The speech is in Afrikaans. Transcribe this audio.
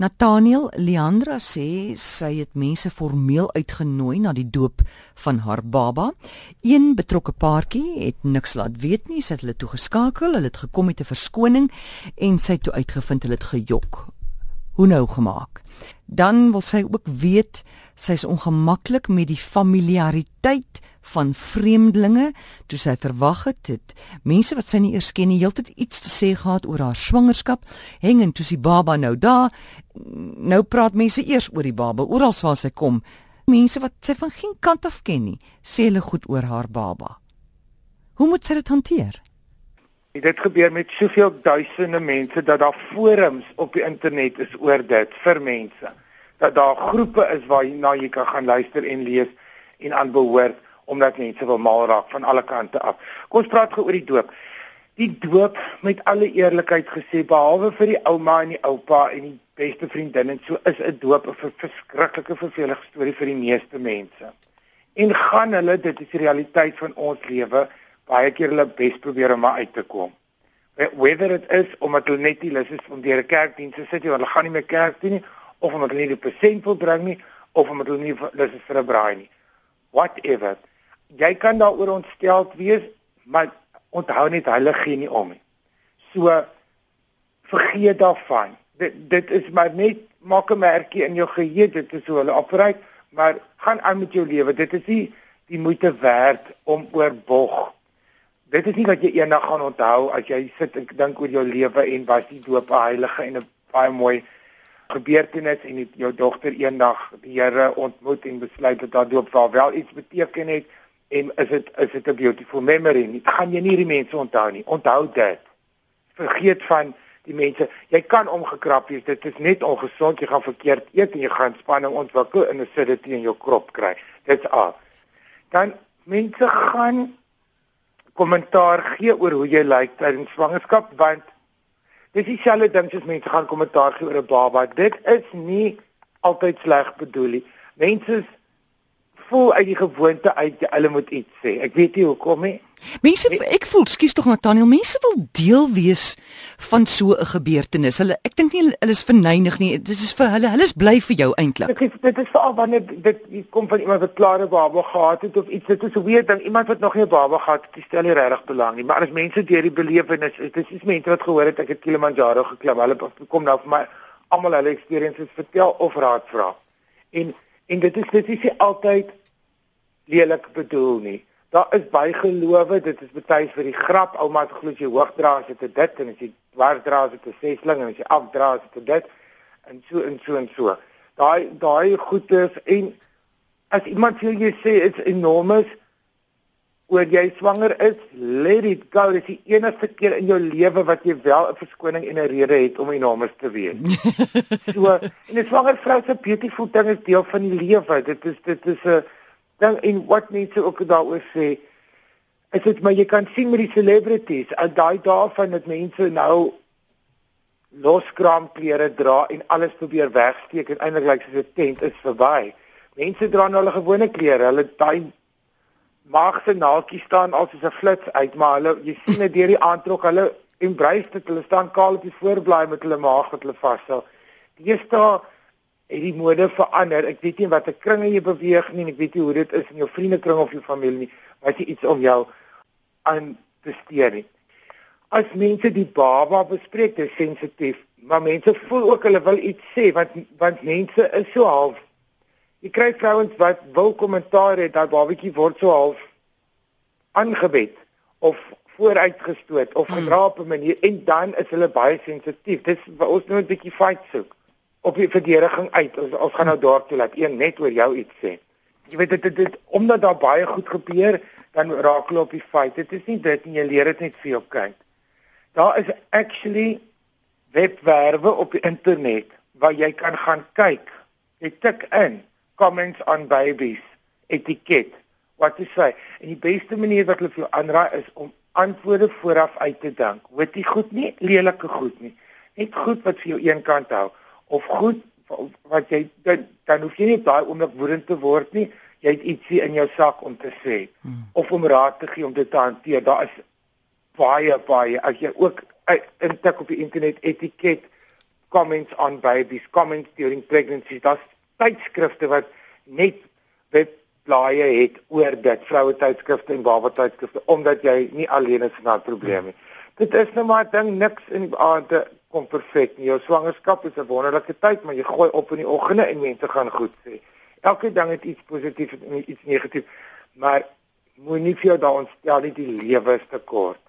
Nathaniel Leandra sê sy het mense formeel uitgenooi na die doop van haar baba. Een betrokke paartjie het niks laat weet nie, sy het hulle toe geskakel, hulle het gekom met 'n verskoning en sy het toe uitgevind hulle het gejok. Hoe nou gemaak? Dan wil sy ook weet sy's ongemaklik met die familiariteit van vreemdelinge. Toe sy verwag het dit mense wat sy nie eers ken nie heeltyd iets te sê gehad oor haar swangerskap. Hengend toe sy baba nou daar. Nou praat mense eers oor die baba oral waar sy kom. Mense wat sy van geen kant af ken nie sê hulle goed oor haar baba. Hoe moet sy dit hanteer? Dit gebeur met soveel duisende mense dat daar forums op die internet is oor dit vir mense dat daar groepe is waar jy kan gaan luister en lees en aanbehoort omdat mense wil mal raak van alle kante af. Kom ons praat gou oor die doop. Die doop met alle eerlikheid gesê behalwe vir die ouma en die oupa en die beste vriendin en so is 'n doop 'n verskriklike vervelige storie vir die meeste mense. En gaan hulle dit is die realiteit van ons lewe baie keer hulle bes probeer om uit te kom. Whether it is omdat hulle net nie lus is om deur 'n kerkdiens te sit nie, hulle gaan nie meer kerk toe nie of omdat hulle nie die persent wil bring nie of omdat hulle nie lus is vir 'n braai nie. Whatever jy kan daaroor ontsteld wees, maar onthou net hulle gee nie om nie. So vergeet daarvan. Dit dit is maar net maak 'n merkie in jou geheue, dit is hoe hulle operate, maar gaan aan met jou lewe. Dit is nie die moeite werd om oor bog. Dit is nie wat jy eendag gaan onthou as jy sit en dink oor jou lewe en was die doop 'n heilige en 'n baie mooi gebeurtenis en het jou dogter eendag die Here ontmoet en besluit dat haar doop wel iets beteken het en is dit is dit 'n beautiful memory? Nie gaan jy nie die mense onthou nie. Onthou dit. Vergeet van die mense. Jy kan omgekrap wees. Dit is net ongesond jy gaan verkeerd eet en jy gaan spanning ontwikkel en acidity in jou krop kry. Dit's al. Dan mense gaan kommentaar gee oor hoe jy lyk tydens swangerskap want dis dieselfde ding soos mense gaan kommentaar gee oor 'n baba. Dit is nie altyd sleg bedoel nie. Mense voel uit die gewoonte uit hulle moet iets sê. Ek weet nie hoekom nie. Mense ek voel, skus tog Nathaniel, mense wil deel wees van so 'n gebeurtenis. Hulle ek dink nie hulle is verneinig nie. Dit is vir hulle, hulle is bly vir jou eintlik. Dit dit is veral wanneer dit kom van iemand wat klare baba gehad het of iets. Dit is 'n weer ding. Iemand wat nog nie 'n baba gehad het, stel nie regtig belang nie. Maar as mense deur die belewenis, dit is mense wat gehoor het ek het Kilimanjaro geklim. Hulle kom nou vir my almal hulle experiences vertel of raad vra. En en dit is dit is altyd lelik bedoel nie. Daar is bygelowe, dit is baie vir die grap, ouma het glo as jy hoog dra as dit dit en as jy dwars dra as dit 'n sesling en as jy afdra as dit dit en so en so en so. Daai daai goedes en as iemand vir jou sê dit's enormous oor jy swanger is, let it go. Dit is die enigste keer in jou lewe wat jy wel 'n verskoning en 'n rede het om enormous te wees. so, en 'n swanger vrou se beautiful ding is deel van die lewe. Dit is dit is 'n dan en wat mense ook daaroor sê is dit maar jy kan sien met die celebrities al daai daarvan dat mense nou loskraam klere dra en alles probeer wegsteek en eintlik lyk soos 'n tent is verby. Mense dra nou hulle gewone klere, hulle daai maagse naaltjies staan al soos 'n flits uit, maar hulle jy sien dit deur die aantrek, hulle embrace dit, hulle staan kaal op die voorblaai met hulle maag wat hulle vashou. Die is daar het die mode verander. Ek weet nie watter kringe jy beweeg nie en ek weet nie hoe dit is in jou vriendekring of jou familie nie. Wat jy iets om jou aan te steur nie. As mense die baba bespreek, dis sensitief, maar mense voel ook hulle wil iets sê want want mense is so half. Jy kry vrouens wat wil kommentaar hê dat babatjie word so half aangebed of vooruitgestoot of hmm. gedra op 'n manier en dan is hulle baie sensitief. Dis ons moet 'n bietjie fight soek op die verdediging uit. Ons ons gaan nou daartoe laat een net oor jou iets sê. Jy weet dit dit omdat daar baie goed gebeur, dan raak hulle op die feit. Dit is nie dit nie, jy leer dit net vir jou kind. Daar is actually webwerwe op die internet waar jy kan gaan kyk. Jy tik in comments on babies etiket. Wat jy sê, en die beste manier wat hulle vir jou aanraai is om antwoorde vooraf uit te dink. Hoet jy goed nie, lelike goed nie. Net goed wat vir jou een kant hou of goed wat jy dan, dan hoef jy nie daai oomblik woedend te word nie. Jy het ietsie in jou sak om te sê hmm. of om raad te gee om dit te hanteer. Daar is baie baie as jy ook intik op die internet etiket comments on babies, comments during pregnancy. Daar's tydskrifte wat net webblaaie het oor dit, vroue tydskrifte en baba tydskrifte omdat jy nie alleen is met daardie probleem nie. Dit is nou maar ding niks in die aande kom perfek nie. Jou swangerskap is 'n wonderlike tyd, maar jy gooi op in die oggende en mense gaan goed sê. Elke ding het iets positief en iets negatief, maar moenie vir jou daaroor stel nie die lewe is te kort.